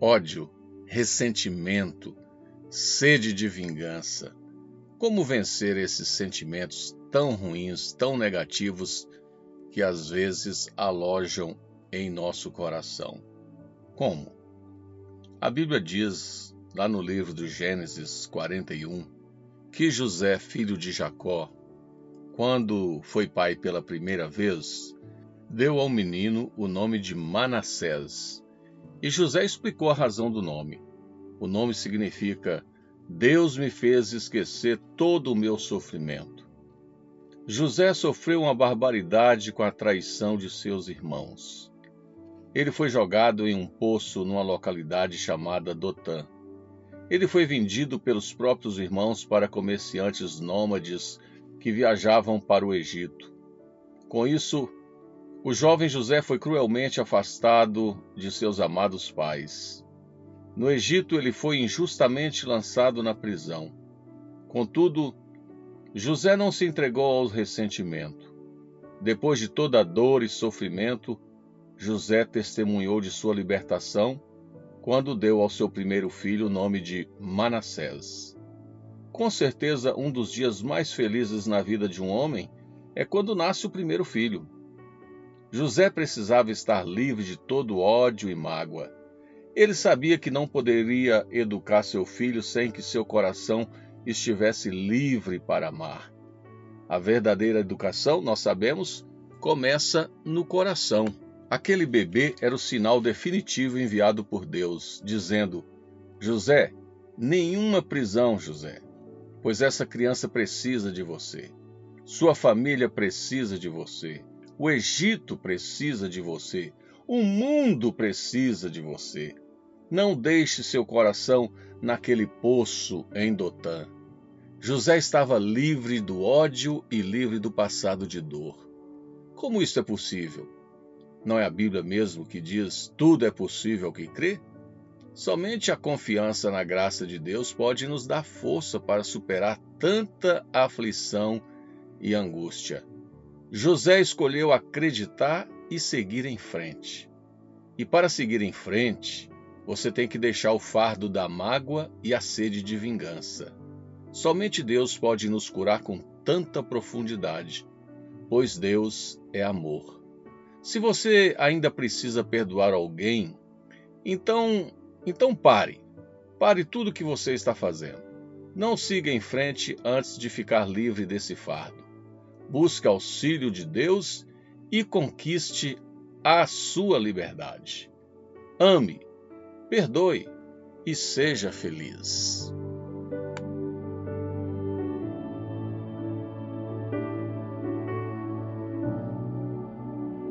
ódio, ressentimento, sede de vingança. Como vencer esses sentimentos tão ruins, tão negativos, que às vezes alojam em nosso coração? Como? A Bíblia diz, lá no livro do Gênesis 41, que José, filho de Jacó, quando foi pai pela primeira vez, deu ao menino o nome de Manassés. E José explicou a razão do nome. O nome significa Deus me fez esquecer todo o meu sofrimento. José sofreu uma barbaridade com a traição de seus irmãos. Ele foi jogado em um poço numa localidade chamada Dotã. Ele foi vendido pelos próprios irmãos para comerciantes nômades que viajavam para o Egito. Com isso, o jovem José foi cruelmente afastado de seus amados pais. No Egito, ele foi injustamente lançado na prisão. Contudo, José não se entregou ao ressentimento. Depois de toda a dor e sofrimento, José testemunhou de sua libertação quando deu ao seu primeiro filho o nome de Manassés. Com certeza, um dos dias mais felizes na vida de um homem é quando nasce o primeiro filho. José precisava estar livre de todo ódio e mágoa. Ele sabia que não poderia educar seu filho sem que seu coração estivesse livre para amar. A verdadeira educação, nós sabemos, começa no coração. Aquele bebê era o sinal definitivo enviado por Deus, dizendo: José, nenhuma prisão, José, pois essa criança precisa de você. Sua família precisa de você. O Egito precisa de você. O mundo precisa de você. Não deixe seu coração naquele poço em Dotã. José estava livre do ódio e livre do passado de dor. Como isso é possível? Não é a Bíblia mesmo que diz tudo é possível ao que crê? Somente a confiança na graça de Deus pode nos dar força para superar tanta aflição e angústia. José escolheu acreditar e seguir em frente. E para seguir em frente, você tem que deixar o fardo da mágoa e a sede de vingança. Somente Deus pode nos curar com tanta profundidade, pois Deus é amor. Se você ainda precisa perdoar alguém, então, então pare. Pare tudo o que você está fazendo. Não siga em frente antes de ficar livre desse fardo busque auxílio de Deus e conquiste a sua liberdade. Ame, perdoe e seja feliz.